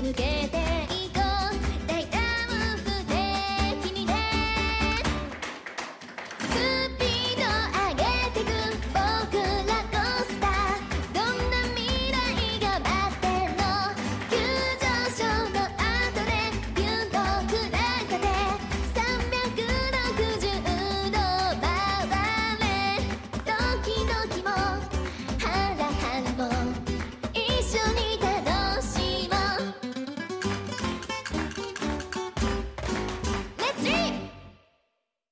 抜けて